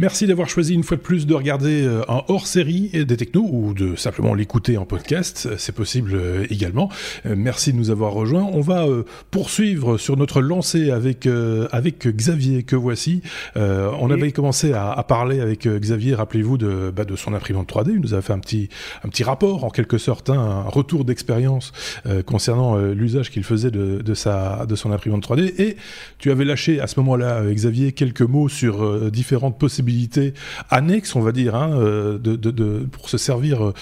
Merci d'avoir choisi une fois de plus de regarder euh, un hors-série des technos ou de simplement l'écouter en podcast, c'est possible euh, également. Euh, merci de nous avoir rejoints. On va poursuivre sur notre lancée avec avec Xavier que voici. on avait commencé à, à, parler avec Xavier, rappelez-vous de bah, de son imprimante 3D. Il nous a fait un petit un petit rapport en quelque sorte, hein, un retour d'expérience concernant l'usage qu'il faisait de, de sa de son imprimante 3D. Et tu avais lâché à ce moment-là, Xavier, quelques mots sur différentes possibilités annexes, on va dire, hein, euh, pour se servir euh,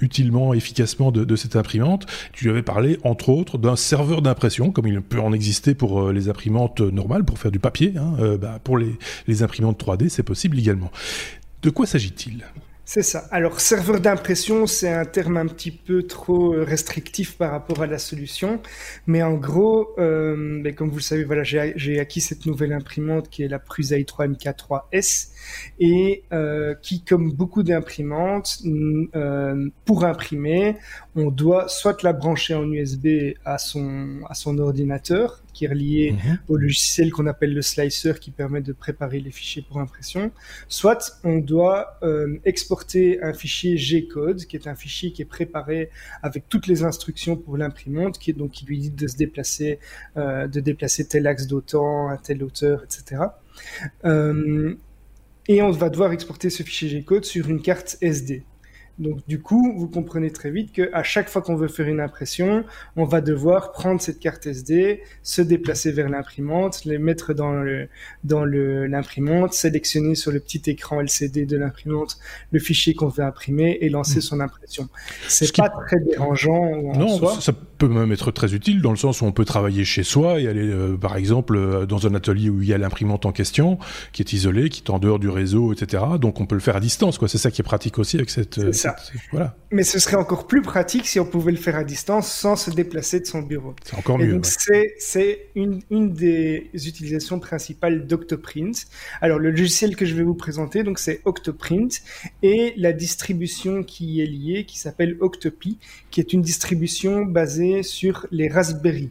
utilement, efficacement de, cette imprimante. Tu avais parlé, entre autres, d'un serveur d'impression, comme il peut en exister pour euh, les imprimantes normales, pour faire du papier. Hein, bah, pour les, les imprimantes 3D, c'est possible également. De quoi s'agit-il? C'est ça. Alors, serveur d'impression, c'est un terme un petit peu trop restrictif par rapport à la solution. Mais en gros, euh, ben, comme vous le savez, j'ai acquis cette nouvelle imprimante qui est la Prusa i3 MK3S et euh, qui, comme beaucoup d'imprimantes, euh, pour imprimer, on doit soit la brancher en USB à son ordinateur, qui est relié mhm. au logiciel qu'on appelle le slicer, qui permet de préparer les fichiers pour impression, soit on doit euh, exporter un fichier G-code, qui est un fichier qui est préparé avec toutes les instructions pour l'imprimante, qui, est, donc, qui lui dit de se déplacer, euh, de déplacer tel axe d'autant, à telle hauteur, etc. Euh, et on va devoir exporter ce fichier G-code sur une carte SD. Donc du coup, vous comprenez très vite qu'à chaque fois qu'on veut faire une impression, on va devoir prendre cette carte SD, se déplacer vers l'imprimante, les mettre dans le dans le l'imprimante, sélectionner sur le petit écran LCD de l'imprimante le fichier qu'on veut imprimer et lancer hmm. son impression. C'est pas très dérangeant en non, soi. ça peut même être très utile dans le sens où on peut travailler chez soi et aller euh, par exemple euh, dans un atelier où il y a l'imprimante en question qui est isolée, qui est en dehors du réseau, etc. Donc on peut le faire à distance, quoi. C'est ça qui est pratique aussi avec cette voilà. Mais ce serait encore plus pratique si on pouvait le faire à distance sans se déplacer de son bureau. C'est encore mieux. C'est une, une, des utilisations principales d'Octoprint. Alors le logiciel que je vais vous présenter, donc c'est Octoprint et la distribution qui est liée, qui s'appelle Octopi, qui est une distribution basée sur les Raspberry.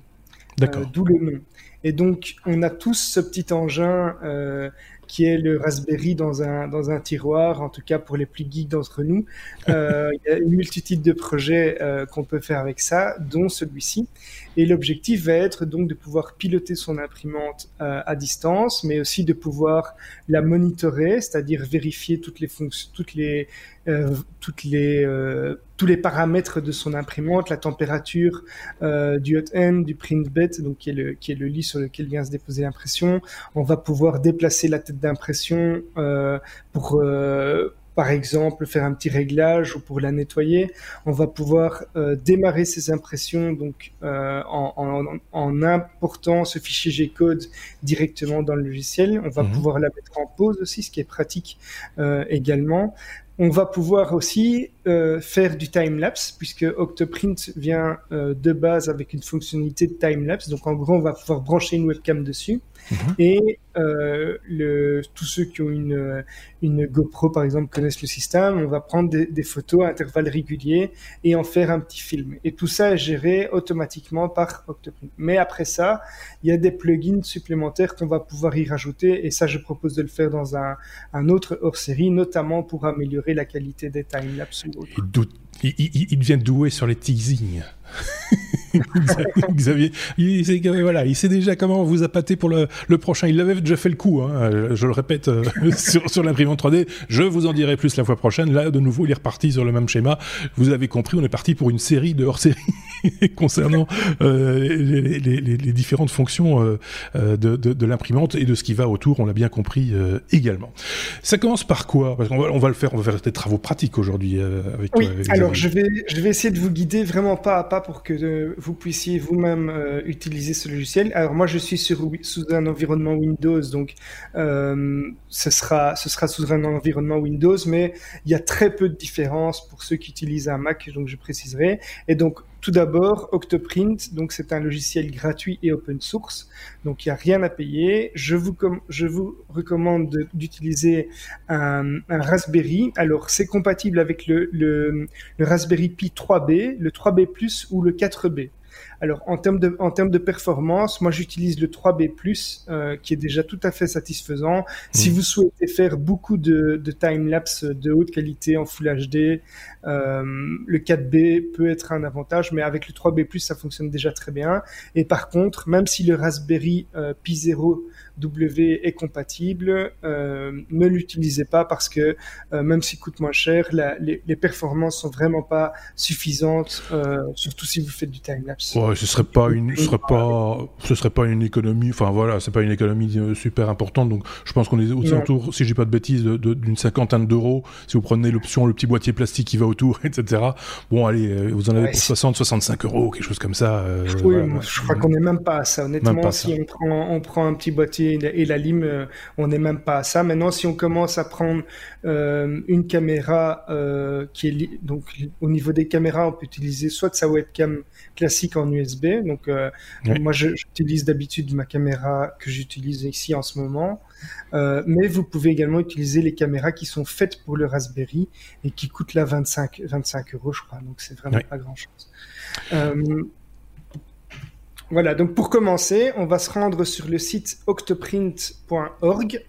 D'accord. Euh, D'où le nom. Et donc, on a tous ce petit engin euh, qui est le Raspberry dans un, tiroir, en tout cas pour les plus geeks d'entre nous. Euh, il y a une multitude de projets euh, qu'on peut faire avec ça, dont celui-ci. Et l'objectif va être donc de pouvoir piloter son imprimante euh, à distance, mais aussi de pouvoir la monitorer, c'est-à-dire vérifier toutes les fonctions, toutes les, euh, toutes les, euh, tous les paramètres de son imprimante, la température du hot end, du print bed, donc qui est le qui est le lit sur lequel vient se déposer l'impression. On va pouvoir déplacer la tête d'impression pour par exemple faire un petit réglage ou pour la nettoyer. On va pouvoir euh, démarrer ces impressions donc euh, en, important ce fichier G-code directement dans le logiciel. On va mhm. pouvoir la mettre en pause aussi, ce qui est pratique euh, également. On va pouvoir aussi faire du time-lapse, puisque Octoprint vient de base avec une fonctionnalité de time-lapse. Donc en gros, on va pouvoir brancher une webcam dessus. Mhm. Et euh, le, tous ceux qui ont une, une GoPro, par exemple, connaissent le système. On va prendre des, photos à intervalles réguliers et en faire un petit film. Et tout ça est géré automatiquement par Octoprint. Mais après ça, il y a des plugins supplémentaires qu'on va pouvoir y rajouter. Et ça, je propose de le faire dans un, un autre hors-série, notamment pour améliorer la qualité des time-lapse. Il, il, il, devient doué sur les teasings. Xavier, il sait, voilà, il sait déjà comment vous appâter pour le, prochain. Il l'avait déjà fait le coup, hein, je le répète, euh, sur, sur l'imprimante 3D. Je vous en dirai plus la fois prochaine. Là, de nouveau, il est reparti sur le même schéma. Vous avez compris, on est parti pour une série de hors-série concernant euh, les, les, les, différentes fonctions euh, euh, de, de, de l'imprimante et de ce qui va autour. On l'a bien compris euh, également. Ça commence par quoi? Parce qu'on va, on va le faire, on va faire des travaux pratiques aujourd'hui avec. Oui. alors je vais, je vais essayer de vous guider vraiment pas à pas pour que vous puissiez vous-même utiliser ce logiciel. Alors moi, je suis sur, sous un environnement Windows, donc ce, sera, ce sera sous un environnement Windows, mais il y a très peu de différence pour ceux qui utilisent un Mac, donc je préciserai. Et donc, tout d'abord, Octoprint, donc c'est un logiciel gratuit et open source, donc il n'y a rien à payer. Je vous, recommande d'utiliser un, Raspberry. Alors c'est compatible avec le, le, Raspberry Pi 3B, le 3B Plus ou le 4B. Alors en termes de, en termes de performance, moi j'utilise le 3B+, euh, qui est déjà tout à fait satisfaisant. Si mmh. vous souhaitez faire beaucoup de, de time-lapse de haute qualité en Full HD, euh, le 4B peut être un avantage, mais avec le 3B+, ça fonctionne déjà très bien. Et par contre, même si le Raspberry euh, Pi 0 W est compatible, euh, ne l'utilisez pas parce que euh, même s'il coûte moins cher, la, les, les, performances sont vraiment pas suffisantes, euh, surtout si vous faites du time lapse. Ouais, ce serait pas une, ce serait pas, ce serait pas une économie. Enfin voilà, c'est pas une économie super importante. Donc je pense qu'on est autour, si j'ai pas de bêtises, d'une cinquantaine d'euros. Si vous prenez l'option le petit boîtier plastique qui va autour, etc. Bon allez, vous en avez pour 60, 65 euros, quelque chose comme ça. oui, je crois qu'on est même pas à ça. Honnêtement, si On, prend, on prend un petit boîtier et la, lime, euh, on n'est même pas à ça. Maintenant, si on commence à prendre euh, une caméra euh, qui est donc au niveau des caméras, on peut utiliser soit sa webcam classique en USB. Donc moi, j'utilise d'habitude ma caméra que j'utilise ici en ce moment. mais vous pouvez également utiliser les caméras qui sont faites pour le Raspberry et qui coûtent là 25, 25 euros, je crois. Donc c'est vraiment pas grand chose. Voilà, donc pour commencer, on va se rendre sur le site octoprint.org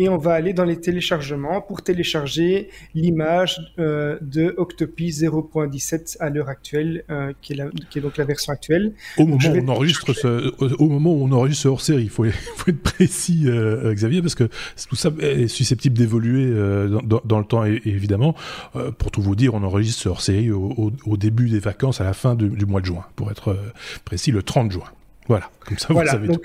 et on va aller dans les téléchargements pour télécharger l'image euh, de Octopi 0.17 à l'heure actuelle, euh, qui, est donc la version actuelle. Au moment, où on enregistre ce, au moment où on enregistre hors série, il faut, être précis, euh, Xavier, parce que tout ça est susceptible d'évoluer dans, le temps, évidemment. pour tout vous dire, on enregistre ce hors série au, début des vacances, à la fin du mois de juin, pour être précis, le 30 juin. Voilà, comme ça vous savez tout.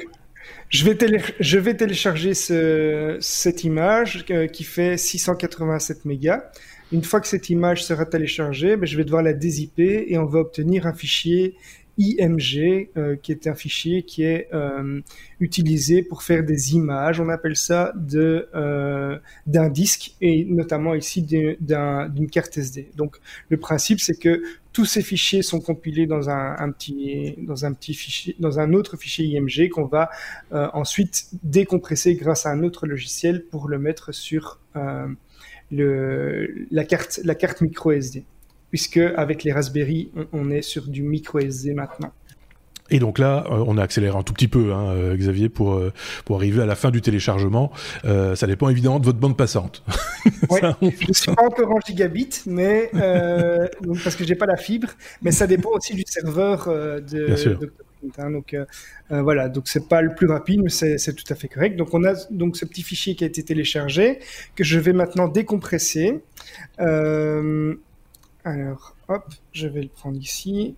Je vais, télécharger ce, cette image euh, qui fait 687 mégas. Une fois que cette image sera téléchargée, ben, je vais devoir la dézipper et on va obtenir un fichier IMG, euh, qui est un fichier qui est euh, utilisé pour faire des images. On appelle ça euh, d'un disque et notamment ici d'une carte SD. Donc le principe c'est que tous ces fichiers sont compilés dans un, petit fichier dans un autre fichier IMG qu'on va ensuite décompresser grâce à un autre logiciel pour le mettre sur la carte micro SD puisque avec les Raspberry, on, est sur du micro SD maintenant. Et donc là, euh, on a accéléré un tout petit peu, hein, euh, Xavier, pour euh, pour arriver à la fin du téléchargement. ça dépend évidemment de votre bande passante. Oui, je ne suis pas encore en gigabit, mais donc, parce que j'ai pas la fibre, mais ça dépend aussi du serveur de. Bien sûr. Hein, donc voilà, donc c'est pas le plus rapide, mais c'est tout à fait correct. Donc on a donc ce petit fichier qui a été téléchargé que je vais maintenant décompresser. Alors, hop, je vais le prendre ici.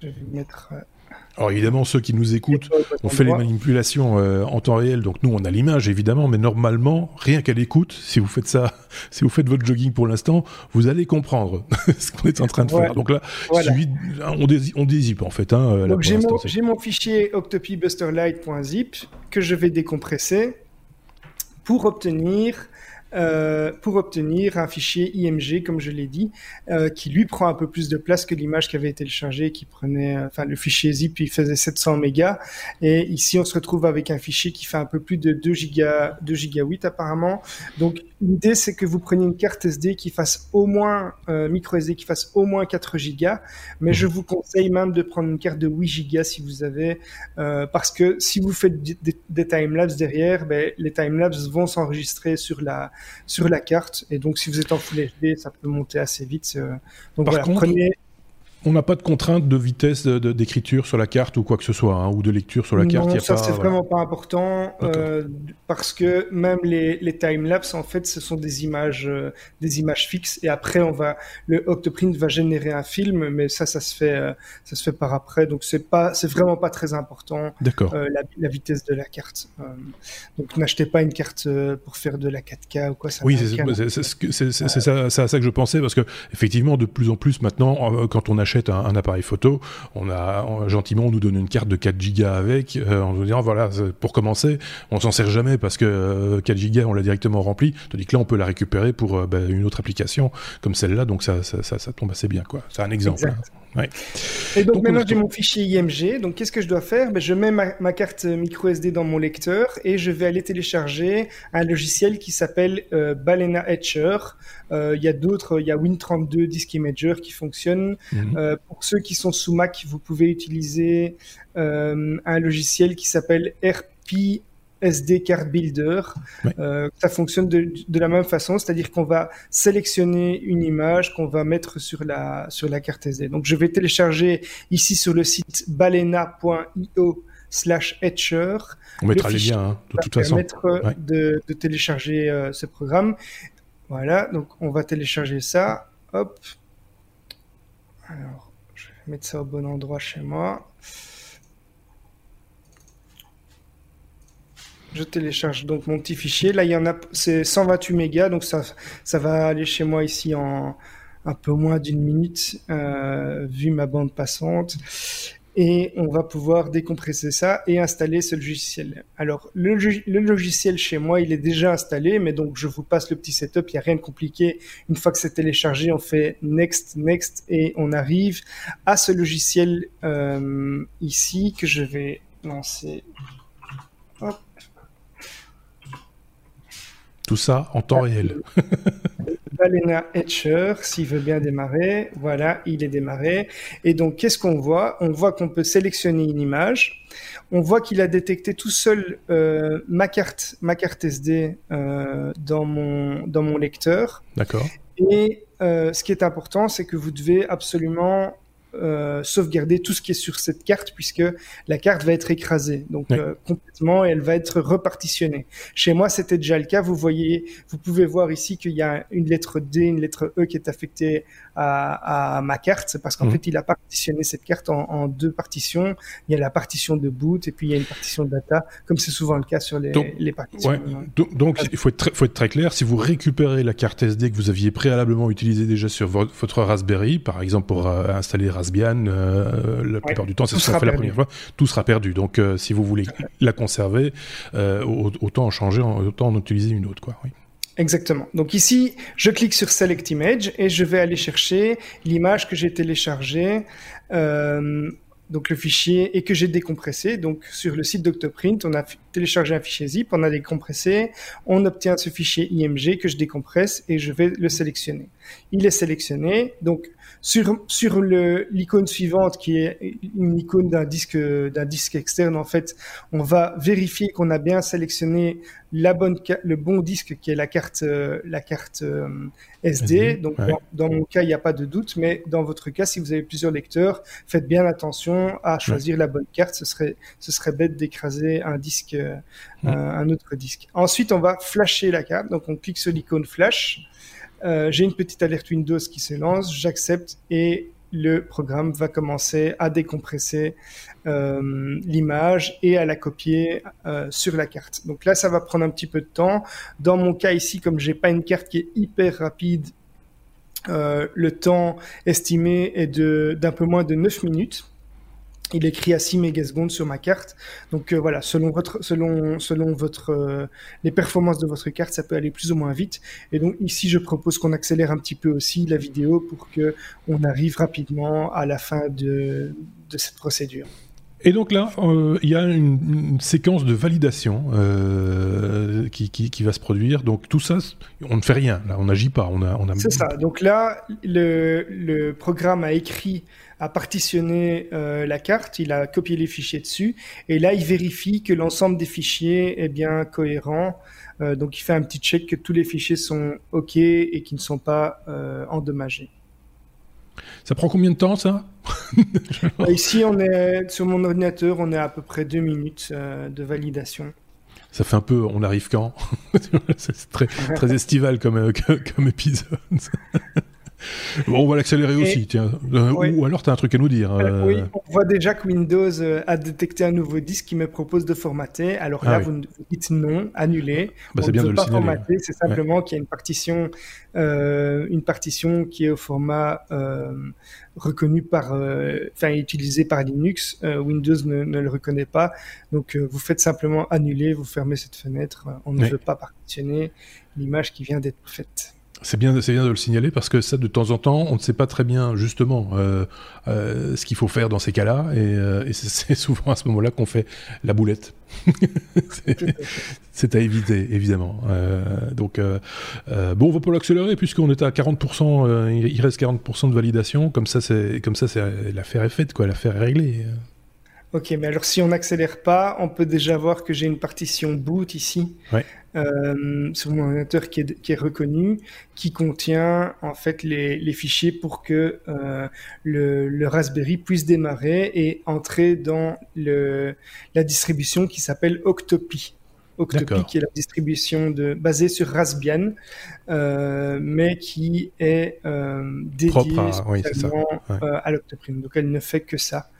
Je vais mettre. Euh, Alors évidemment, ceux qui nous écoutent, on fait les manipulations euh, en temps réel, donc nous on a l'image évidemment, mais normalement, rien qu'à l'écoute, si vous faites ça, si vous faites votre jogging pour l'instant, vous allez comprendre ce qu'on est en train de faire. Donc là, on, dézipe en fait. Hein, euh, donc j'ai mon, mon, fichier octopibusterlight.zip que je vais décompresser pour obtenir euh, pour obtenir un fichier IMG, comme je l'ai dit, euh, qui lui prend un peu plus de place que l'image qui avait été téléchargée, qui prenait, euh, enfin le fichier zip, il faisait 700 mégas, et ici on se retrouve avec un fichier qui fait un peu plus de 2 giga, 2 giga 8 apparemment. Donc l'idée c'est que vous preniez une carte SD qui fasse au moins micro SD qui fasse au moins 4 gigas, mais je vous conseille même de prendre une carte de 8 gigas si vous avez, parce que si vous faites des, des timelapses derrière, ben, les timelapses vont s'enregistrer sur la sur la carte. Et donc, si vous êtes en Full HD, ça peut monter assez vite. Euh, donc, Par contre, on n'a pas de contrainte de vitesse d'écriture sur la carte ou quoi que ce soit, hein, ou de lecture sur la carte. Non, ça c'est vraiment pas important euh, parce que même les, les time-lapse en fait, ce sont des images, euh, des images fixes et après on va, le Octoprint va générer un film, mais ça, ça se fait, euh, ça se fait par après, donc c'est pas, c'est vraiment pas très important. D'accord. La, la, vitesse de la carte. donc n'achetez pas une carte pour faire de la 4K ou quoi. Ça oui, c'est ça, ça que je pensais parce que effectivement de plus en plus maintenant, quand on achète un, appareil photo, on a gentiment on nous donne une carte de 4 gigas avec, euh, en nous disant voilà pour commencer, on s'en sert jamais parce que 4 euh, gigas on l'a directement rempli, tandis que là on peut la récupérer pour euh, bah, une autre application comme celle-là, donc ça, tombe assez bien quoi. C'est un exemple. Hein. Et donc, maintenant j'ai mon fichier IMG. Donc qu'est-ce que je dois faire? Ben, Je mets ma, carte micro SD dans mon lecteur et je vais aller télécharger un logiciel qui s'appelle euh, Balena Etcher. Euh, il y a d'autres, il y a Win32 Disk Imager qui fonctionne. Mhm. Euh, pour ceux qui sont sous Mac, vous pouvez utiliser un logiciel qui s'appelle RP SD Card Builder. Euh, ça fonctionne de, la même façon, c'est-à-dire qu'on va sélectionner une image qu'on va mettre sur la, sur la carte SD. Donc je vais télécharger ici sur le site balena.io slash etcher. On mettra les liens, hein, de toute façon. Ouais. De, de, télécharger euh, ce programme. Voilà, donc on va télécharger ça. Hop. Alors, je vais mettre ça au bon endroit chez moi. Je télécharge donc mon petit fichier. Là, il y en a, c'est 128 mégas, donc ça, va aller chez moi ici en un peu moins d'une minute, euh, vu ma bande passante. Et on va pouvoir décompresser ça et installer ce logiciel. Alors, le, logiciel chez moi, il est déjà installé, mais donc je vous passe le petit setup, il n'y a rien de compliqué. Une fois que c'est téléchargé, on fait next, next, et on arrive à ce logiciel euh, ici que je vais lancer. Hop. Tout ça en temps réel. Balena Etcher, s'il veut bien démarrer. Voilà, il est démarré. Et donc, qu'est-ce qu'on voit? On voit qu'on peut sélectionner une image. On voit qu'il a détecté tout seul euh, ma carte, ma carte SD euh, dans mon dans mon lecteur. D'accord. Et euh, ce qui est important, c'est que vous devez absolument euh, sauvegarder tout ce qui est sur cette carte puisque la carte va être écrasée donc euh, complètement et elle va être repartitionnée. Chez moi, c'était déjà le cas. Vous voyez, vous pouvez voir ici qu'il y a une lettre D, une lettre E qui est affectée à, à ma carte. C'est parce qu'en mhm. fait, il a partitionné cette carte en, en, deux partitions. Il y a la partition de boot et puis il y a une partition de data, comme c'est souvent le cas sur les, les partitions. Ouais. Donc, il faut être, très, faut être très clair. Si vous récupérez la carte SD que vous aviez préalablement utilisée déjà sur votre, Raspberry, par exemple pour euh, installer Raspberry euh, la plupart du temps, c'est ce qu'on fait la première fois, tout sera perdu. Donc, euh, si vous voulez la conserver, autant en changer, autant en utiliser une autre, quoi. Oui. Exactement. Donc ici, je clique sur Select Image et je vais aller chercher l'image que j'ai téléchargée, euh, donc le fichier et que j'ai décompressé. Donc sur le site d'Octoprint, on a téléchargé un fichier zip, on a décompressé, on obtient ce fichier IMG que je décompresse et je vais le sélectionner. Il est sélectionné. Donc sur, sur l'icône suivante, qui est une icône d'un disque, d'un disque externe, en fait, on va vérifier qu'on a bien sélectionné la bonne, le bon disque qui est la carte, euh, la carte euh, SD. Donc, dans, mon cas, il n'y a pas de doute, mais dans votre cas, si vous avez plusieurs lecteurs, faites bien attention à choisir la bonne carte. Ce serait, ce serait bête d'écraser un disque, euh, un autre disque. Ensuite, on va flasher la carte. Donc, on clique sur l'icône flash. Euh, j'ai une petite alerte Windows qui se lance, j'accepte et le programme va commencer à décompresser euh, l'image et à la copier euh, sur la carte. Donc là, ça va prendre un petit peu de temps. Dans mon cas ici, comme j'ai pas une carte qui est hyper rapide, le temps estimé est d'un peu moins de 9 minutes il écrit à 6 mégasecondes sur ma carte. Donc euh, voilà, selon votre, selon, selon votre, euh, les performances de votre carte, ça peut aller plus ou moins vite. Et donc ici, je propose qu'on accélère un petit peu aussi la vidéo pour que on arrive rapidement à la fin de, de cette procédure. Et donc là, euh, il y a une, séquence de validation qui, qui, qui, va se produire. Donc tout ça, on ne fait rien. Là, on n'agit pas. On a, on a... C'est ça. Donc là, le, le programme a écrit a partitionné euh, la carte, il a copié les fichiers dessus, et là il vérifie que l'ensemble des fichiers est bien cohérent. Euh, donc il fait un petit check que tous les fichiers sont OK et qui ne sont pas euh, endommagés. Ça prend combien de temps ça Ici, on est sur mon ordinateur, on est à peu près deux minutes de validation. Ça fait un peu, on arrive quand? C'est très, très estival comme, comme épisode. Bon, on va l'accélérer aussi, tiens. Euh, ou alors, tu as un truc à nous dire. Euh, oui, on voit déjà que Windows euh, a détecté un nouveau disque qui me propose de formater. Alors là, ah vous, dites non, annuler. Bah, c'est bien de le pas formater, c'est simplement qu'il y a une partition, une partition qui est au format reconnu par, enfin utilisé par Linux. Windows ne, ne, le reconnaît pas. Donc, vous faites simplement annuler, vous fermez cette fenêtre. On ne veut pas partitionner l'image qui vient d'être faite. C'est bien, de le signaler parce que ça, de temps en temps, on ne sait pas très bien justement euh, euh, ce qu'il faut faire dans ces cas-là, et, euh, c'est souvent à ce moment-là qu'on fait la boulette. c'est à éviter, évidemment. Donc, bon, on va pas l'accélérer puisqu'on est à 40%. il reste 40% de validation. Comme ça, l'affaire est faite, quoi. L'affaire est réglée. Ok, mais alors si on n'accélère pas, on peut déjà voir que j'ai une partition boot ici euh, sur mon ordinateur qui est, qui est reconnu, qui contient en fait les, les fichiers pour que euh, le, le, Raspberry puisse démarrer et entrer dans le, la distribution qui s'appelle Octopi. Octopi, qui est la distribution de, basée sur Raspbian, euh, mais qui est dédiée à, oui, à l'Octoprint. Donc elle ne fait que ça.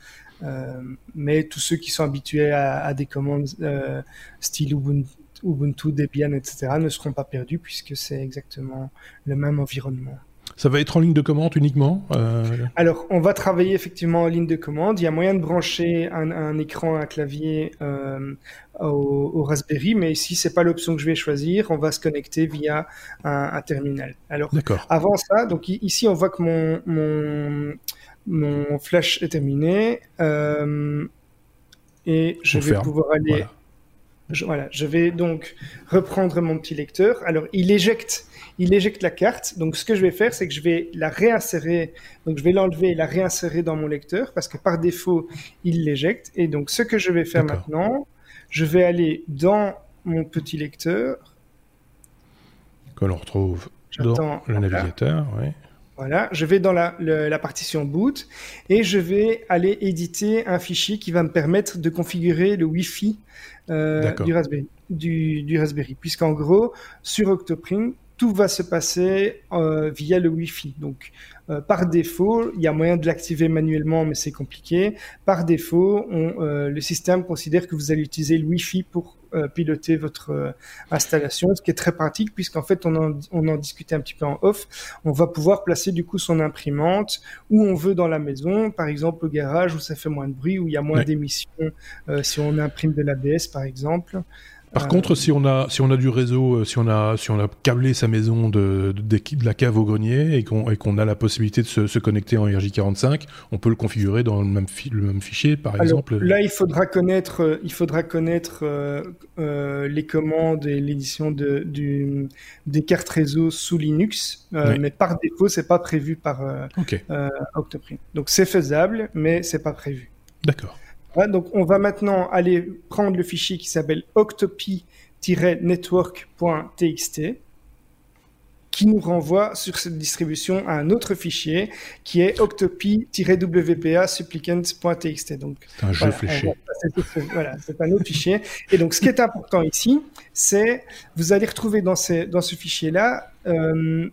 Euh, mais tous ceux qui sont habitués à, des commandes euh, style Ubuntu, Ubuntu, Debian, etc. ne seront pas perdus puisque c'est exactement le même environnement. Ça va être en ligne de commande uniquement euh... Alors, on va travailler effectivement en ligne de commande. Il y a moyen de brancher un, un écran, un clavier euh, au, au, Raspberry, mais ici, c'est pas l'option que je vais choisir. On va se connecter via un, un terminal. Alors, avant ça, donc ici, on voit que mon, mon mon flash est terminé. Euh, et je vais pouvoir aller. Voilà. Je, vais donc reprendre mon petit lecteur. Alors, il éjecte, il éjecte la carte. Donc, ce que je vais faire, c'est que je vais la réinsérer. Donc, je vais l'enlever et la réinsérer dans mon lecteur parce que par défaut, il l'éjecte. Et donc, ce que je vais faire maintenant, je vais aller dans mon petit lecteur. Que l'on retrouve dans le navigateur, oui. Voilà, je vais dans la, la, partition boot et je vais aller éditer un fichier qui va me permettre de configurer le Wi-Fi euh, du Raspberry, du, du Raspberry. Puisqu'en gros, sur Octoprint, tout va se passer euh, via le Wi-Fi. Donc, euh, par défaut, il y a moyen de l'activer manuellement, mais c'est compliqué. Par défaut, on, euh, le système considère que vous allez utiliser le Wi-Fi pour piloter votre euh, installation, ce qui est très pratique puisqu'en fait on en, on en discutait un petit peu en off. On va pouvoir placer du coup son imprimante où on veut dans la maison, par exemple au garage où ça fait moins de bruit, où il y a moins d'émissions euh, si on imprime de l'ABS par exemple. Par euh, contre, si on a si on a du réseau, euh, si on a si on a câblé sa maison de, de, de la cave au grenier et qu'on et qu'on a la possibilité de se, se, connecter en RJ45, on peut le configurer dans le même, le même fichier, par exemple. Là, il faudra connaître euh, il faudra connaître euh, les commandes et l'édition de du des cartes réseau sous Linux, mais par défaut, c'est pas prévu par okay. Octoprint. Donc c'est faisable, mais c'est pas prévu. D'accord donc on va maintenant aller prendre le fichier qui s'appelle octopi-network.txt qui nous renvoie sur cette distribution à un autre fichier qui est octopi-wpa supplicant.txt. Donc, un jeu fléché. Voilà, c'est un autre fichier. Et donc, ce qui est important ici, c'est vous allez retrouver dans, ces, dans ce fichier-là euh,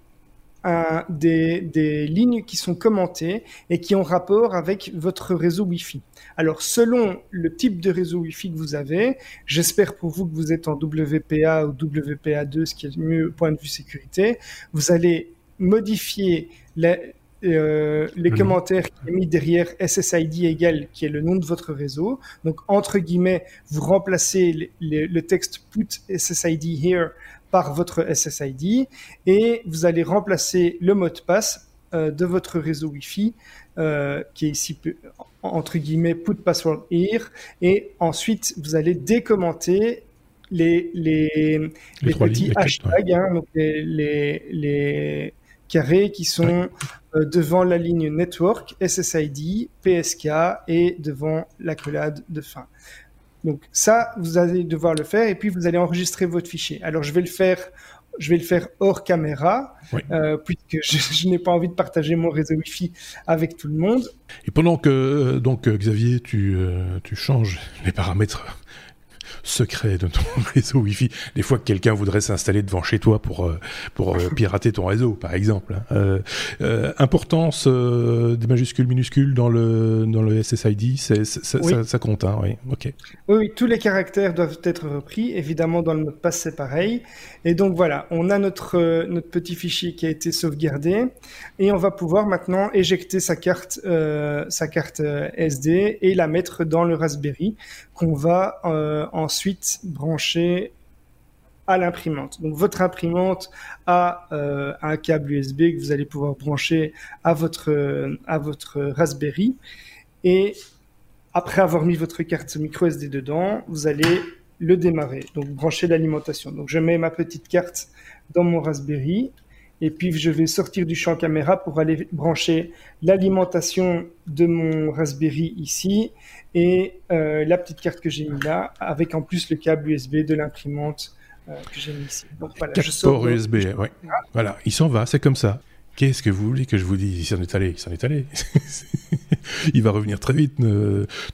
des, des, lignes qui sont commentées et qui ont rapport avec votre réseau Wi-Fi. Alors, selon le type de réseau Wi-Fi que vous avez, j'espère pour vous que vous êtes en WPA ou WPA2, ce qui est mieux au point de vue sécurité, vous allez modifier les, euh, les commentaires qui est mis derrière SSID égal, qui est le nom de votre réseau. Donc, entre guillemets, vous remplacez le texte put SSID here par votre SSID et vous allez remplacer le mot de passe euh, de votre réseau Wi-Fi euh, qui est ici entre guillemets put password here. Et ensuite vous allez décommenter les les, les, petits hashtags hein, donc les, les, les carrés qui sont euh, devant la ligne network SSID PSK et devant l'accolade de fin. Donc ça, vous allez devoir le faire et puis vous allez enregistrer votre fichier. Alors je vais le faire, je vais le faire hors caméra euh, puisque je, je n'ai pas envie de partager mon réseau Wi-Fi avec tout le monde. Et pendant que euh, donc Xavier, tu, euh, tu changes les paramètres secret de ton réseau Wi-Fi. Des fois que quelqu'un voudrait s'installer devant chez toi pour euh, pour euh, pirater ton réseau, par exemple. Hein. Euh, euh, importance des majuscules minuscules dans le dans le SSID, ça, oui. ça, ça, compte, hein, oui. Ok. Oui, oui, tous les caractères doivent être repris. Évidemment, dans le mot de passe, c'est pareil. Et donc voilà, on a notre notre petit fichier qui a été sauvegardé et on va pouvoir maintenant éjecter sa carte sa carte SD et la mettre dans le Raspberry qu'on va euh, ensuite brancher à l'imprimante. Donc votre imprimante a euh, un câble USB que vous allez pouvoir brancher à votre à votre Raspberry et après avoir mis votre carte micro SD dedans, vous allez le démarrer. Donc brancher l'alimentation. Donc je mets ma petite carte dans mon Raspberry et puis je vais sortir du champ caméra pour aller brancher l'alimentation de mon Raspberry ici et euh, la petite carte que j'ai mis là avec en plus le câble USB de l'imprimante euh, que j'ai mis ici. Donc voilà, je sors USB, ouais. Voilà, il s'en va, c'est comme ça. Qu'est-ce que vous voulez que je vous dise? Il s'en est allé, il s'en est allé. il va revenir très vite.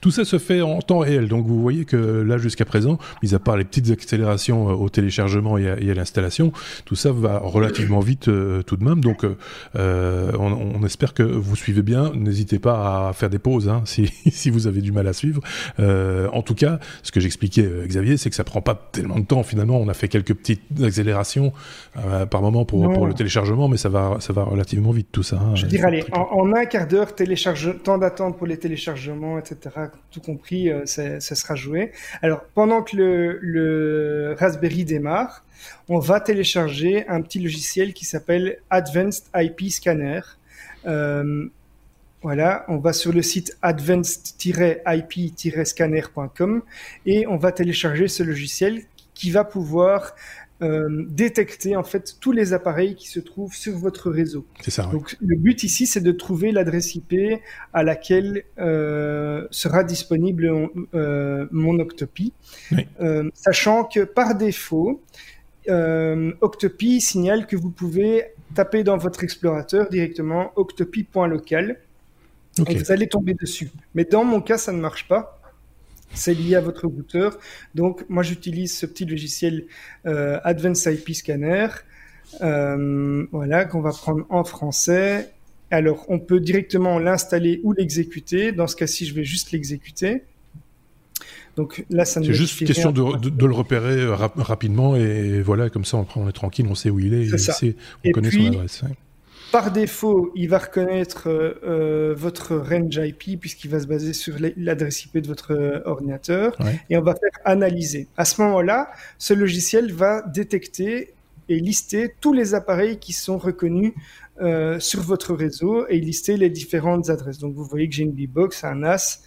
Tout ça se fait en temps réel. Donc vous voyez que là, jusqu'à présent, mis à part les petites accélérations euh, au téléchargement et à, l'installation, tout ça va relativement vite euh, tout de même. Donc euh, on, espère que vous suivez bien. N'hésitez pas à faire des pauses hein, si, si, vous avez du mal à suivre. en tout cas, ce que j'expliquais, Xavier, c'est que ça prend pas tellement de temps finalement. On a fait quelques petites accélérations par moment pour, pour, le téléchargement, mais ça va, ça va relativement vite tout ça. Hein. Je dirais, allez, en, un quart d'heure, télécharge, temps d'attente pour les téléchargements, etc., tout compris, euh, ça, sera joué. Alors, pendant que le, Raspberry démarre, on va télécharger un petit logiciel qui s'appelle Advanced IP Scanner. Euh, voilà, on va sur le site advanced-ip-scanner.com et on va télécharger ce logiciel qui va pouvoir euh, détecter en fait tous les appareils qui se trouvent sur votre réseau. C'est ça. Donc le but ici, c'est de trouver l'adresse IP à laquelle euh, sera disponible euh, mon Octopi, euh, sachant que par défaut, Octopi signale que vous pouvez taper dans votre explorateur directement octopi.local et vous allez tomber dessus. Mais dans mon cas, ça ne marche pas c'est lié à votre routeur. Donc, moi, j'utilise ce petit logiciel euh, Advanced IP Scanner, euh, voilà, qu'on va prendre en français. Alors, on peut directement l'installer ou l'exécuter. Dans ce cas-ci, je vais juste l'exécuter. Donc là, ça C'est juste question de, de, le repérer euh, rapidement et voilà, comme ça, on, est tranquille, on sait où il est, et on connaît son adresse. Par défaut, il va reconnaître euh, euh, votre range IP puisqu'il va se baser sur l'adresse IP de votre euh, ordinateur et on va faire analyser. À ce moment-là, ce logiciel va détecter et lister tous les appareils qui sont reconnus euh, sur votre réseau et lister les différentes adresses. Donc vous voyez que j'ai une B-Box, un NAS,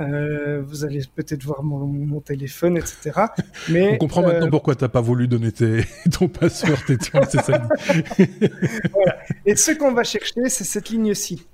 euh, vous allez peut-être voir mon, téléphone, etc. Mais, On comprend maintenant euh, pourquoi tu n'as pas voulu donner tes, ton password et c'est ça. voilà. Et ce qu'on va chercher, c'est cette ligne-ci.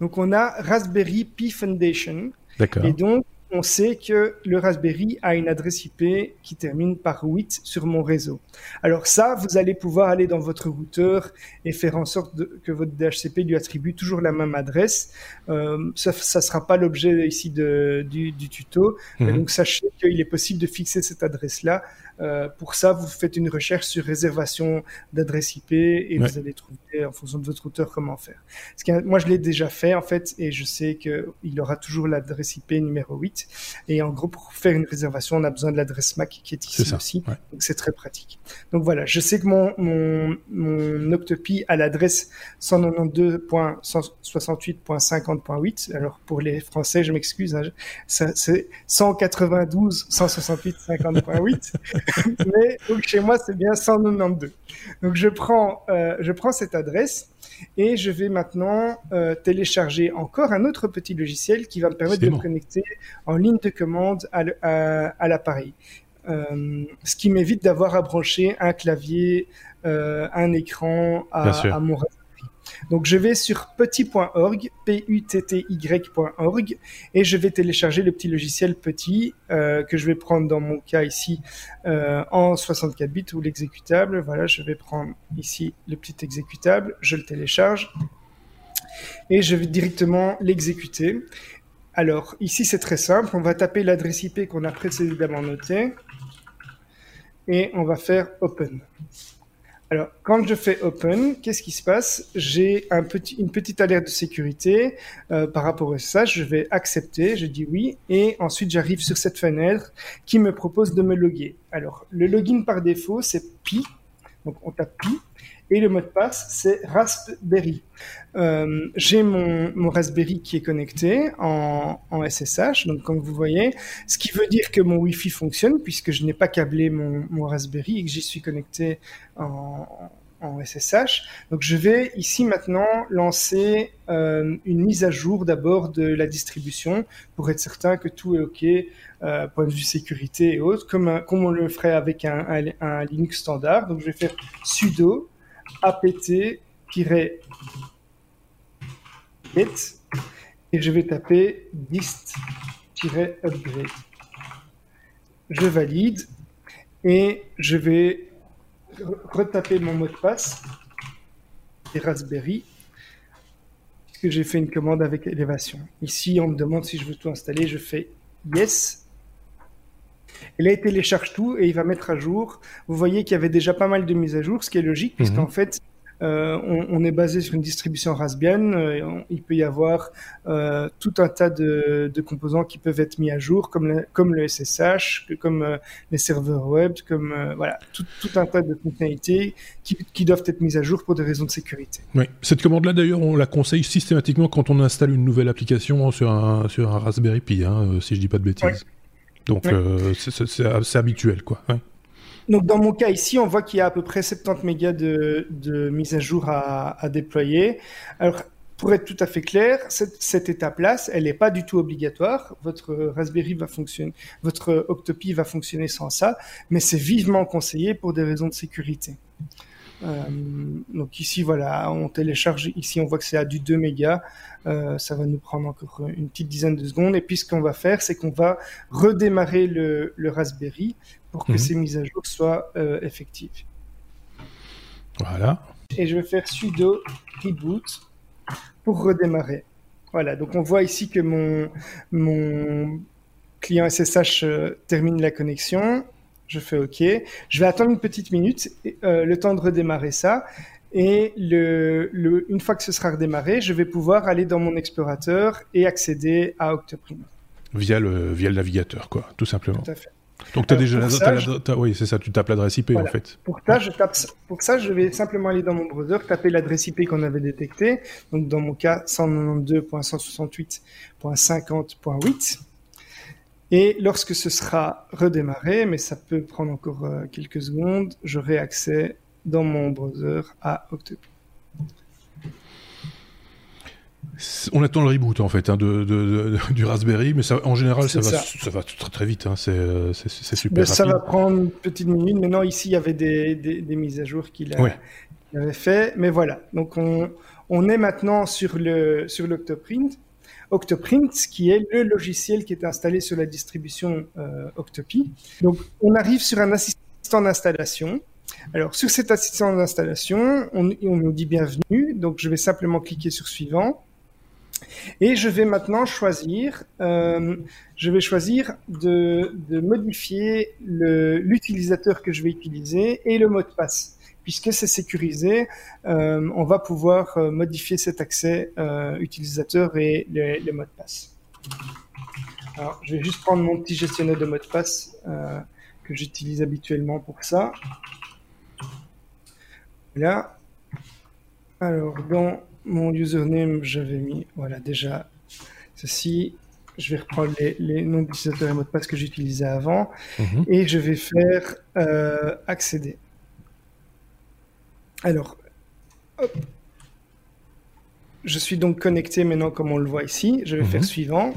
Donc on a Raspberry Pi Foundation. D'accord. Et donc on sait que le Raspberry a une adresse IP qui termine par 8 sur mon réseau. Alors ça, vous allez pouvoir aller dans votre routeur et faire en sorte que votre DHCP lui attribue toujours la même adresse. Euh, ça ne sera pas l'objet ici de, du, tuto. Mhm. Donc sachez qu'il est possible de fixer cette adresse-là euh, pour ça, vous faites une recherche sur réservation d'adresse IP et vous allez trouver en fonction de votre routeur comment faire. moi, je l'ai déjà fait en fait et je sais qu'il aura toujours l'adresse IP numéro 8. Et en gros, pour faire une réservation, on a besoin de l'adresse MAC qui est ici aussi. Donc c'est très pratique. Donc voilà, je sais que mon, mon, mon Octopi a l'adresse 192.168.50.8. Alors pour les Français, je m'excuse, hein, c'est 192.168.50.8. mais donc chez moi, c'est bien 192. Donc je prends, euh, je prends cette adresse et je vais maintenant euh, télécharger encore un autre petit logiciel qui va me permettre de me connecter en ligne de commande à, l'appareil. Euh, ce qui m'évite d'avoir à brancher un clavier, un écran à, à mon donc je vais sur petit.org, P-U-T-T-Y.org, et je vais télécharger le petit logiciel petit euh, que je vais prendre dans mon cas ici euh, en 64 bits ou l'exécutable. Voilà, je vais prendre ici le petit exécutable, je le télécharge et je vais directement l'exécuter. Alors ici c'est très simple, on va taper l'adresse IP qu'on a précédemment notée et on va faire Open. Alors, quand je fais open, qu'est-ce qui se passe? J'ai une petite alerte de sécurité euh, par rapport à ça. Je vais accepter, je dis oui, et ensuite j'arrive sur cette fenêtre qui me propose de me loguer. Alors, le login par défaut, c'est pi, Donc on tape Pi et le mot de passe c'est Raspberry. Euh, j'ai mon, mon, Raspberry qui est connecté en, SSH, donc comme vous voyez, ce qui veut dire que mon Wi-Fi fonctionne puisque je n'ai pas câblé mon, mon Raspberry et que j'y suis connecté en, en SSH. Donc je vais ici maintenant lancer euh, une mise à jour d'abord de la distribution pour être certain que tout est OK, euh, point de vue sécurité et autres, comme, comme on le ferait avec un, un, Linux standard. Donc je vais faire sudo apt-get et je vais taper dist-upgrade. Je valide et je vais retaper mon mot de passe et Raspberry puisque j'ai fait une commande avec élévation. Ici, on me demande si je veux tout installer. Je fais yes. Et là, il télécharge tout et il va mettre à jour. Vous voyez qu'il y avait déjà pas mal de mises à jour, ce qui est logique, puisqu'en mhm. fait, euh, on, est basé sur une distribution Raspbian. Euh, il peut y avoir euh, tout un tas de, composants qui peuvent être mis à jour, comme le, comme le SSH, comme les serveurs web, comme voilà, tout, un tas de fonctionnalités qui, doivent être mises à jour pour des raisons de sécurité. Oui, cette commande-là, d'ailleurs, on la conseille systématiquement quand on installe une nouvelle application sur un, sur un Raspberry Pi, hein, si je dis pas de bêtises. Donc, c'est habituel, quoi. Donc dans mon cas ici, on voit qu'il y a à peu près 70 mégas de, de mise à jour à, à, déployer. Alors pour être tout à fait clair, cette, cette étape-là, elle n'est pas du tout obligatoire. Votre Raspberry va fonctionner, votre Octopi va fonctionner sans ça, mais c'est vivement conseillé pour des raisons de sécurité. Euh, donc ici, voilà, on télécharge. Ici, on voit que c'est à du 2 mégas. Euh, ça va nous prendre encore une petite dizaine de secondes. Et puis, ce qu'on va faire, c'est qu'on va redémarrer le, le, Raspberry pour que mhm. ces mises à jour soient euh, effectives. Voilà. Et je vais faire sudo reboot pour redémarrer. Voilà, donc on voit ici que mon, mon client SSH termine la connexion. Je fais OK. Je vais attendre une petite minute, euh, le temps de redémarrer ça. Et le, le, une fois que ce sera redémarré, je vais pouvoir aller dans mon explorateur et accéder à Octoprint. Via le, via le navigateur, quoi, tout simplement. Tout à fait. Donc tu as déjà la, oui, c'est ça, tu tapes l'adresse IP en fait. Pour ça, je tape, pour ça, je vais simplement aller dans mon browser, taper l'adresse IP qu'on avait détectée. Donc dans mon cas, 192.168.50.8. Et lorsque ce sera redémarré, mais ça peut prendre encore euh, quelques secondes, j'aurai accès dans mon browser à Octopi. On attend le reboot en fait hein, de, du Raspberry, mais ça, en général ça va, ça. va, très, très vite. Hein, c'est super. ça va prendre une petite minute. Maintenant ici il y avait des, des, mises à jour qu'il avait fait, mais voilà. Donc on, on est maintenant sur le sur l'Octoprint. Octoprint, qui est le logiciel qui est installé sur la distribution euh, Octopi. Donc on arrive sur un assistant d'installation. Alors sur cet assistant d'installation, on, nous dit bienvenue. Donc je vais simplement cliquer sur suivant. Et je vais maintenant choisir, euh, je vais choisir de modifier l'utilisateur que je vais utiliser et le mot de passe. Puisque c'est sécurisé, euh, on va pouvoir euh, modifier cet accès euh, utilisateur et les, les, mots de passe. Alors, je vais juste prendre mon petit gestionnaire de mots de passe euh, que j'utilise habituellement pour ça. Là. Alors, dans mon username, j'avais mis, voilà, déjà ceci. Je vais reprendre les, noms d'utilisateurs et mots de passe que j'utilisais avant. Mhm. Et je vais faire accéder. Alors, hop. Je suis donc connecté maintenant comme on le voit ici. Je vais faire mhm. suivant.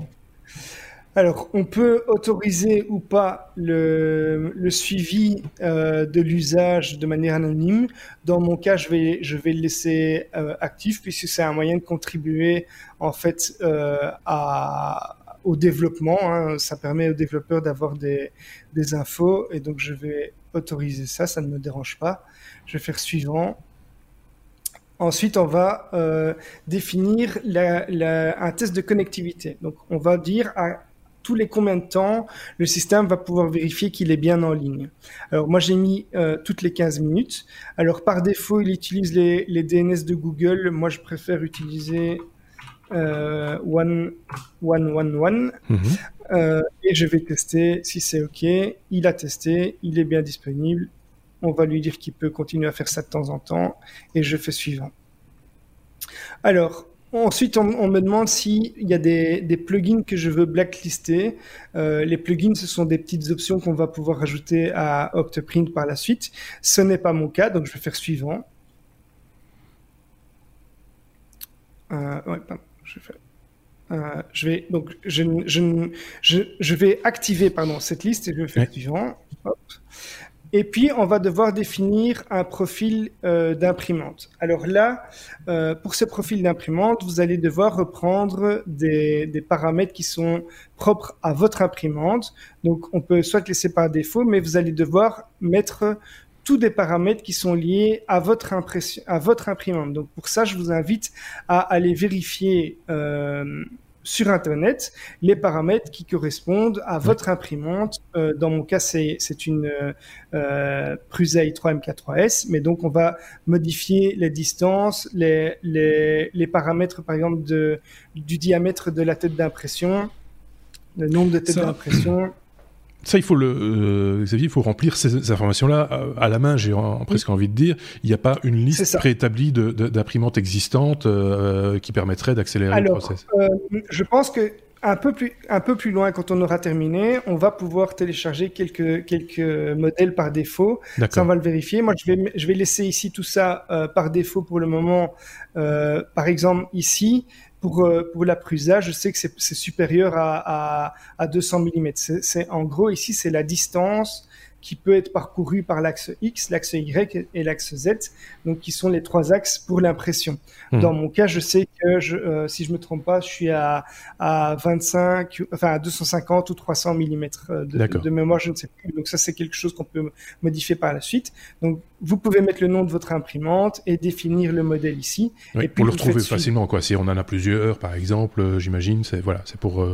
Alors, on peut autoriser ou pas le, suivi euh, de l'usage de manière anonyme. Dans mon cas, je vais, je vais le laisser euh, actif puisque c'est un moyen de contribuer en fait euh, à, au développement. Hein. Ça permet aux développeurs d'avoir des, infos et donc je vais autoriser ça. Ça ne me dérange pas. Je vais faire suivant. Ensuite, on va euh, définir la, la, un test de connectivité. Donc, on va dire à tous les combien de temps le système va pouvoir vérifier qu'il est bien en ligne. Alors moi j'ai mis euh, toutes les 15 minutes. Alors par défaut il utilise les DNS de Google. Moi je préfère utiliser euh, one, one, one, one. Mhm. Euh, et je vais tester si c'est OK. Il a testé, il est bien disponible. on va lui dire qu'il peut continuer à faire ça de temps en temps et je fais suivant. Alors, Ensuite, on, me demande s'il y a des, plugins que je veux blacklister. Euh, les plugins, ce sont des petites options qu'on va pouvoir rajouter à Octoprint par la suite. Ce n'est pas mon cas, donc je vais faire suivant. Euh, je vais, euh, je vais donc je, je, vais activer pardon cette liste et je vais faire suivant. Et puis, on va devoir définir un profil euh, d'imprimante. Alors là, euh, pour ce profil d'imprimante, vous allez devoir reprendre des, des, paramètres qui sont propres à votre imprimante. Donc, on peut soit laisser par défaut, mais vous allez devoir mettre tous des paramètres qui sont liés à votre impression, à votre imprimante. Donc, pour ça, je vous invite à aller vérifier euh, sur Internet les paramètres qui correspondent à votre imprimante. Euh, dans mon cas, c'est une euh, Prusa i3 MK3S, mais donc on va modifier les distances, les, les, les paramètres par exemple de, du diamètre de la tête d'impression, le nombre de têtes d'impression ça, il faut le, euh, Xavier, il faut remplir ces, informations-là euh, à, la main. J'ai presque envie de dire, il n'y a pas une liste préétablie d'imprimantes existantes euh, qui permettrait d'accélérer le process. je pense que un peu plus un peu plus loin, quand on aura terminé, on va pouvoir télécharger quelques quelques modèles par défaut. Ça, on va le vérifier. Moi, je vais je vais laisser ici tout ça par défaut pour le moment. par exemple, ici, pour, euh, pour la Prusa, je sais que c'est supérieur à, à, à 200 mm. C'est en gros ici, c'est la distance qui peut être parcouru par l'axe X, l'axe Y et l'axe Z, donc qui sont les trois axes pour l'impression. Hmm. Dans mon cas, je sais que je, euh, si je me trompe pas, je suis à, à 25, enfin à 250 ou 300 mm euh, de, de, mémoire, je ne sais plus. Donc ça, c'est quelque chose qu'on peut modifier par la suite. Donc vous pouvez mettre le nom de votre imprimante et définir le modèle ici. et pour le retrouver facilement, quoi. Si on en a plusieurs, par exemple, euh, j'imagine, c'est voilà, c'est pour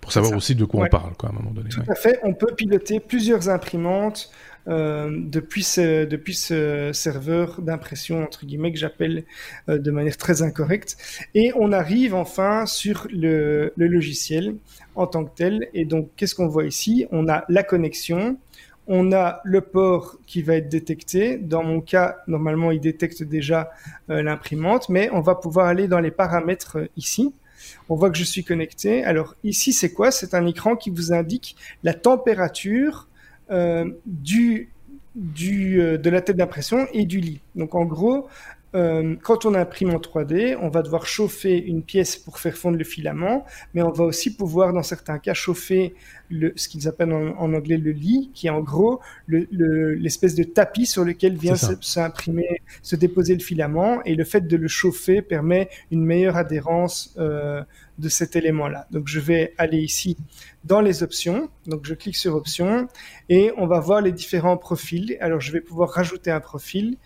pour savoir aussi de quoi on parle, quoi, à un moment donné. Tout à fait. On peut piloter plusieurs imprimantes euh, depuis, ce, depuis ce serveur d'impression, entre guillemets, que j'appelle euh, de manière très incorrecte. Et on arrive enfin sur le, le logiciel en tant que tel. Et donc, qu'est-ce qu'on voit ici? On a la connexion, on a le port qui va être détecté. Dans mon cas, normalement, il détecte déjà euh, l'imprimante, mais on va pouvoir aller dans les paramètres ici. On voit que je suis connecté. Alors ici, c'est quoi? C'est un écran qui vous indique la température euh, euh, de la tête d'impression et du lit. Donc en gros, euh, quand on imprime en 3D, on va devoir chauffer une pièce pour faire fondre le filament, mais on va aussi pouvoir, dans certains cas, chauffer le, ce qu'ils appellent en, anglais le lit, qui est en gros l'espèce de tapis sur lequel vient s'imprimer, se, déposer le filament, et le fait de le chauffer permet une meilleure adhérence euh, de cet élément-là. Donc je vais aller ici dans les options, donc je clique sur options, et on va voir les différents profils. Alors je vais pouvoir rajouter un profil.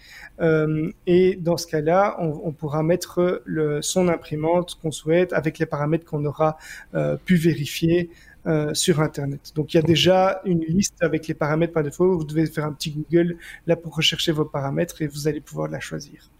Euh, et dans ce cas-là, on, pourra mettre le, son imprimante qu'on souhaite avec les paramètres qu'on aura euh, pu vérifier euh, sur Internet. Donc il y a déjà une liste avec les paramètres par défaut. Vous devez faire un petit Google là pour rechercher vos paramètres et vous allez pouvoir la choisir.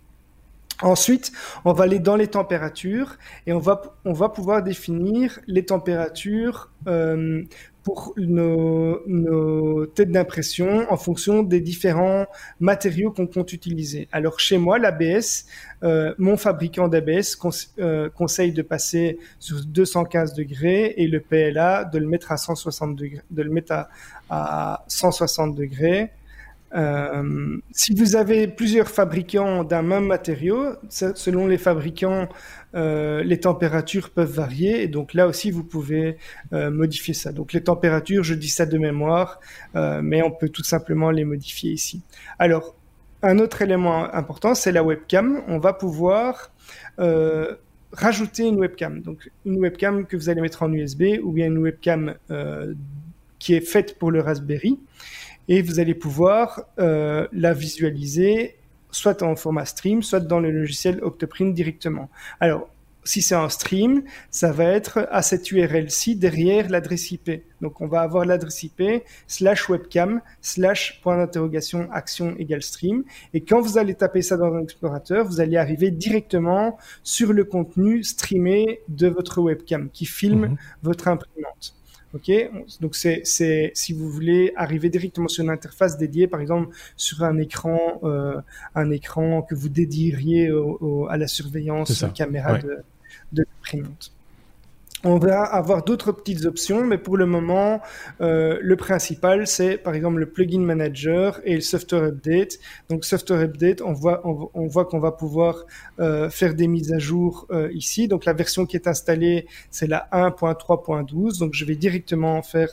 Ensuite, on va aller dans les températures et on va, on va pouvoir définir les températures euh, pour nos, nos têtes d'impression en fonction des différents matériaux qu'on compte utiliser. Alors chez moi, l'ABS, euh, mon fabricant d'ABS euh, conseille de passer sur 215 degrés et le PLA de le mettre à 160 degrés, de le mettre à, à 160 degrés. Euh, si vous avez plusieurs fabricants d'un même matériau, selon les fabricants, euh, les températures peuvent varier et donc là aussi vous pouvez euh, modifier ça. Donc les températures, je dis ça de mémoire, mais on peut tout simplement les modifier ici. Alors un autre élément important, c'est la webcam. On va pouvoir rajouter une webcam. Donc une webcam que vous allez mettre en USB ou bien une webcam qui est faite pour le Raspberry et vous allez pouvoir euh, la visualiser soit en format stream, soit dans le logiciel Octoprint directement. Alors, si c'est un stream, ça va être à cette URL-ci derrière l'adresse IP. Donc, on va avoir l'adresse IP slash webcam slash point d'interrogation action égale stream. Et quand vous allez taper ça dans un explorateur, vous allez arriver directement sur le contenu streamé de votre webcam qui filme mhm. votre imprimante. Ok, donc c'est c'est si vous voulez arriver directement sur une interface dédiée, par exemple sur un écran euh, un écran que vous dédieriez à la surveillance caméra de de l'imprimante. On va avoir d'autres petites options, mais pour le moment, euh, le principal, c'est par exemple le plugin manager et le software update. Donc software update, on voit, on, voit qu'on va pouvoir euh, faire des mises à jour euh, ici. Donc la version qui est installée, c'est la 1.3.12. Donc je vais directement faire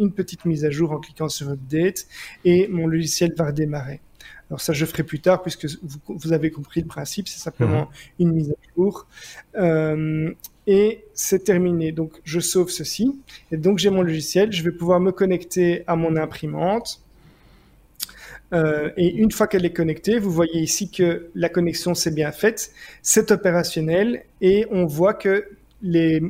une petite mise à jour en cliquant sur update et mon logiciel va redémarrer. Alors ça, je ferai plus tard puisque vous, avez compris le principe, c'est simplement mhm. une mise à jour. Euh, et c'est terminé. Donc je sauve ceci. Et donc j'ai mon logiciel. Je vais pouvoir me connecter à mon imprimante. Euh, et une fois qu'elle est connectée, vous voyez ici que la connexion s'est bien faite, c'est opérationnel et on voit que les,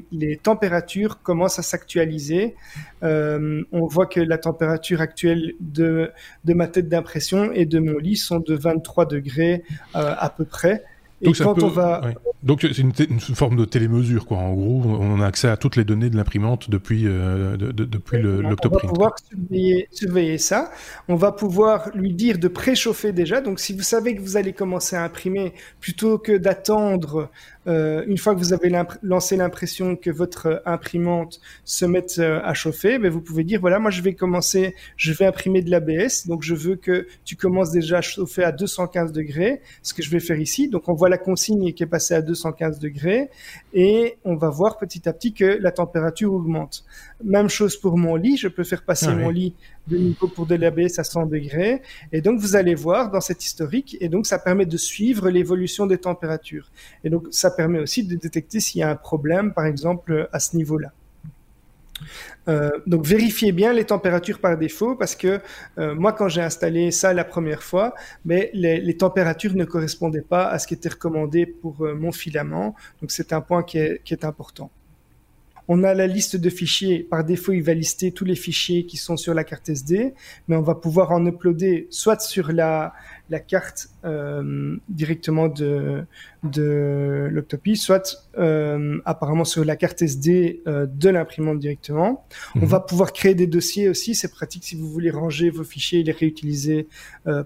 températures commencent à s'actualiser. Euh, on voit que la température actuelle de, de ma tête d'impression et de mon lit sont de 23 degrés euh, à peu près. Et quand on va... Donc c'est une, une, forme de télémesure, quoi. En gros, on a accès à toutes les données de l'imprimante depuis, euh, de, de, depuis l'octoprint. On va pouvoir surveiller, surveiller, ça. On va pouvoir lui dire de préchauffer déjà. Donc si vous savez que vous allez commencer à imprimer, plutôt que d'attendre euh, une fois que vous avez lancé l'impression que votre imprimante se mette euh, à chauffer, ben vous pouvez dire voilà, moi je vais commencer, je vais imprimer de l'ABS, donc je veux que tu commences déjà à chauffer à 215 degrés, ce que je vais faire ici. Donc on voit la consigne qui est passée à 215 degrés et on va voir petit à petit que la température augmente. Même chose pour mon lit, je peux faire passer ah mon lit de niveau pour de l'ABS à 100 degrés. Et donc, vous allez voir dans cet historique, et donc ça permet de suivre l'évolution des températures. Et donc, ça permet aussi de détecter s'il y a un problème, par exemple, à ce niveau-là. Euh, donc vérifiez bien les températures par défaut parce que euh, moi quand j'ai installé ça la première fois, mais les, températures ne correspondaient pas à ce qui était recommandé pour euh, mon filament. Donc c'est un point qui est important. On a la liste de fichiers. Par défaut, il va lister tous les fichiers qui sont sur la carte SD, mais on va pouvoir en uploader soit sur la, la carte euh, directement de, de l'Octopie, soit euh, apparemment sur la carte SD euh, de l'imprimante directement. On mhm. va pouvoir créer des dossiers aussi, c'est pratique si vous voulez ranger vos fichiers et les réutiliser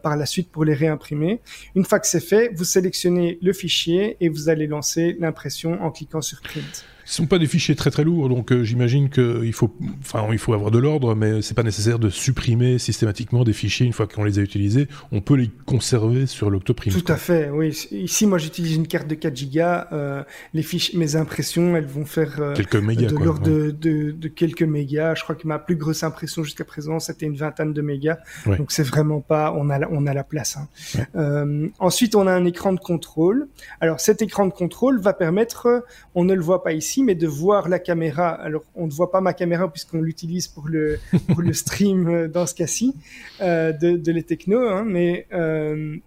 par la suite pour les réimprimer. Une fois que c'est fait, vous sélectionnez le fichier et vous allez lancer l'impression en cliquant sur Print. Ce sont pas des fichiers très très lourds, donc j'imagine qu'il faut, enfin, il faut avoir de l'ordre, mais c'est pas nécessaire de supprimer systématiquement des fichiers une fois qu'on les a utilisés. On peut les conserver sur l'Octoprint. Tout à fait, oui. Ici, moi, j'utilise une carte de 4 gigas. Euh, les fiches, mes impressions, elles vont faire euh, quelques mégas, de l'ordre de, quelques mégas. Je crois que ma plus grosse impression jusqu'à présent, c'était une vingtaine de mégas. Donc, c'est vraiment pas, on a, on a la place. Hein. Euh, ensuite, on a un écran de contrôle. Alors, cet écran de contrôle va permettre, on ne le voit pas ici, mais de voir la caméra. Alors, on ne voit pas ma caméra puisqu'on l'utilise pour le, pour le stream dans ce cas-ci de, de les technos, hein, mais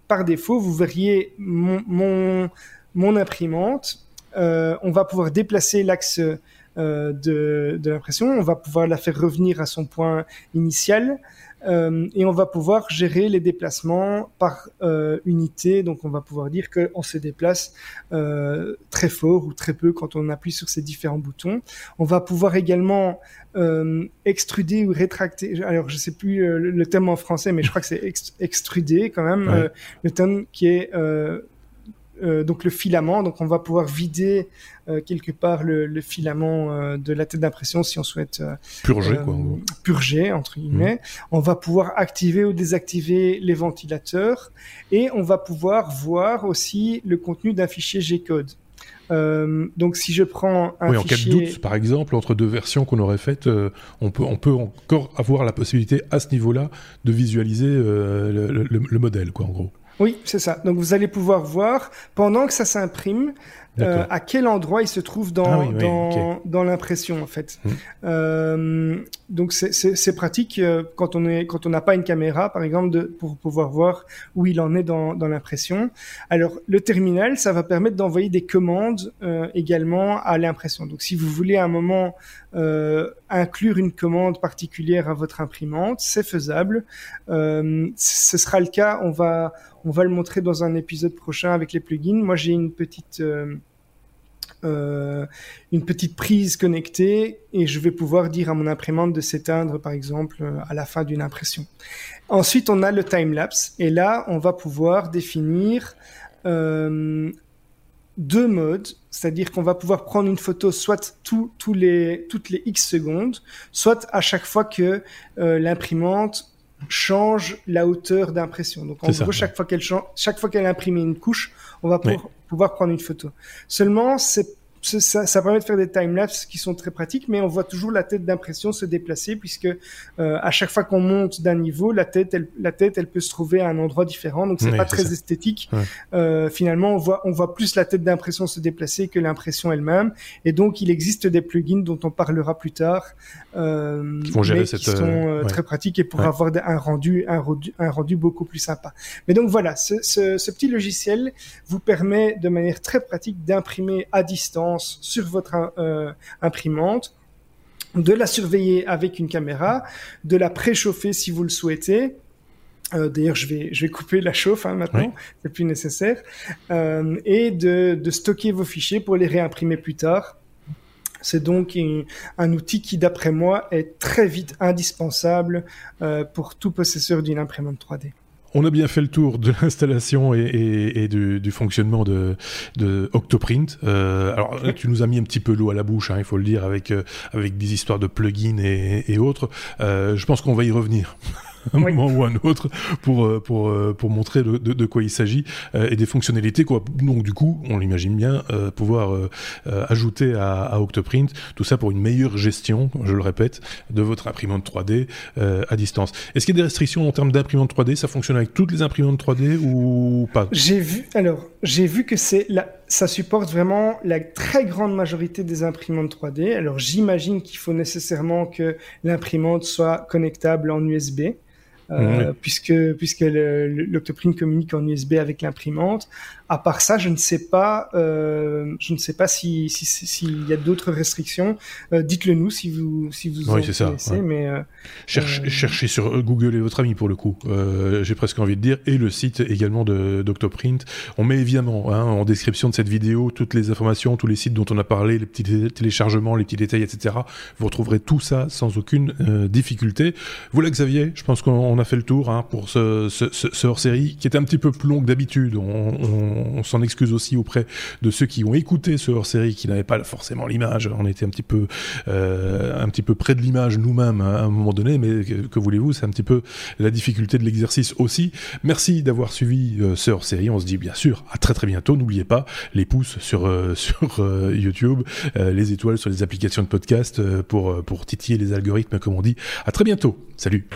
par défaut, vous verriez mon, mon, imprimante. Euh, on va pouvoir déplacer l'axe euh, de, l'impression, on va pouvoir la faire revenir à son point initial. Euh, et on va pouvoir gérer les déplacements par unité. Donc on va pouvoir dire qu'on se déplace très fort ou très peu quand on appuie sur ces différents boutons. On va pouvoir également euh, extruder ou rétracter. Alors, je sais plus euh, le terme en français, mais je crois que c'est extruder quand même. Euh, le terme qui est euh, donc le filament. Donc, on va pouvoir vider quelque part le, filament de la tête d'impression si on souhaite purger, quoi, purger entre guillemets. On va pouvoir activer ou désactiver les ventilateurs et on va pouvoir voir aussi le contenu d'un fichier G-code. Euh, donc si je prends un oui, en cas de doute, par exemple, entre deux versions qu'on aurait faites, euh, on, peut, on peut encore avoir la possibilité à ce niveau-là de visualiser euh, le, le, modèle, quoi, en gros. Oui, c'est ça. Donc vous allez pouvoir voir pendant que ça s'imprime euh, à quel endroit il se trouve dans ah dans, dans l'impression en fait. Mmh. Euh, donc c'est pratique euh, quand on est quand on n'a pas une caméra par exemple de, pour pouvoir voir où il en est dans, dans l'impression. Alors le terminal ça va permettre d'envoyer des commandes euh, également à l'impression. Donc si vous voulez à un moment euh, inclure une commande particulière à votre imprimante, c'est faisable. Euh, ce sera le cas. On va on va le montrer dans un épisode prochain avec les plugins. Moi, j'ai une petite euh, euh, une petite prise connectée et je vais pouvoir dire à mon imprimante de s'éteindre par exemple euh, à la fin d'une impression. Ensuite, on a le time-lapse et là, on va pouvoir définir euh, deux modes, c'est-à-dire qu'on va pouvoir prendre une photo soit tous les, toutes les X secondes, soit à chaque fois que l'imprimante change la hauteur d'impression. Donc en gros, chaque fois qu'elle chaque fois qu'elle imprime une couche, on va pouvoir, pouvoir prendre une photo. Seulement, c'est ça, ça, permet de faire des timelapses qui sont très pratiques, mais on voit toujours la tête d'impression se déplacer puisque euh, à chaque fois qu'on monte d'un niveau, la tête, elle, la tête, elle peut se trouver à un endroit différent, donc c'est pas très esthétique. Euh, finalement, on voit, on voit plus la tête d'impression se déplacer que l'impression elle-même, et donc il existe des plugins dont on parlera plus tard, euh, qui, mais qui sont euh, très pratiques et pour avoir un rendu, un rendu, un rendu beaucoup plus sympa. Mais donc voilà, ce, ce, ce petit logiciel vous permet de manière très pratique d'imprimer à distance sur votre euh, imprimante, de la surveiller avec une caméra, de la préchauffer si vous le souhaitez. Euh, d'ailleurs, je vais, je vais couper la chauffe hein, maintenant, c'est plus nécessaire, euh, et de, stocker vos fichiers pour les réimprimer plus tard. C'est donc un, outil qui, d'après moi, est très vite indispensable pour tout possesseur d'une imprimante 3D. On a bien fait le tour de l'installation et, du, fonctionnement de, Octoprint. Euh, alors tu nous as mis un petit peu l'eau à la bouche, hein, il faut le dire, avec, euh, avec des histoires de plugins et, autres. Euh, je pense qu'on va y revenir. un moment ou un autre pour euh, pour euh, pour montrer de, de, quoi il s'agit euh, et des fonctionnalités quoi. Donc du coup, on l'imagine bien pouvoir ajouter à, à, Octoprint tout ça pour une meilleure gestion, je le répète, de votre imprimante 3D à distance. Est-ce qu'il y a des restrictions en termes d'imprimante 3D Ça fonctionne avec toutes les imprimantes 3D ou pas? J'ai vu alors j'ai vu que c'est la ça supporte vraiment la très grande majorité des imprimantes 3D. Alors j'imagine qu'il faut nécessairement que l'imprimante soit connectable en USB. Euh, puisque puisque l'Octoprint communique en USB avec l'imprimante. À part ça, je ne sais pas, euh, je ne sais pas si s'il y a d'autres restrictions. Euh, dites-le nous si vous si vous oui, c'est ça, mais cherchez sur Google et votre ami pour le coup. J'ai presque envie de dire et le site également de d'Octoprint. On met évidemment hein, en description de cette vidéo toutes les informations, tous les sites dont on a parlé, les petits téléchargements, les petits détails, etc. Vous retrouverez tout ça sans aucune difficulté. Voilà Xavier, je pense qu'on a fait le tour hein, pour ce, hors-série qui est un petit peu plus long que d'habitude. on on, s'en excuse aussi auprès de ceux qui ont écouté ce hors-série, qui n'avaient pas forcément l'image. On était un petit peu, euh, un petit peu près de l'image nous-mêmes à un moment donné, mais que, voulez-vous, c'est un petit peu la difficulté de l'exercice aussi. Merci d'avoir suivi euh, ce hors-série. On se dit bien sûr à très très bientôt. N'oubliez pas les pouces sur euh, sur YouTube, les étoiles sur les applications de podcast pour pour titiller les algorithmes, comme on dit. À très bientôt. Salut.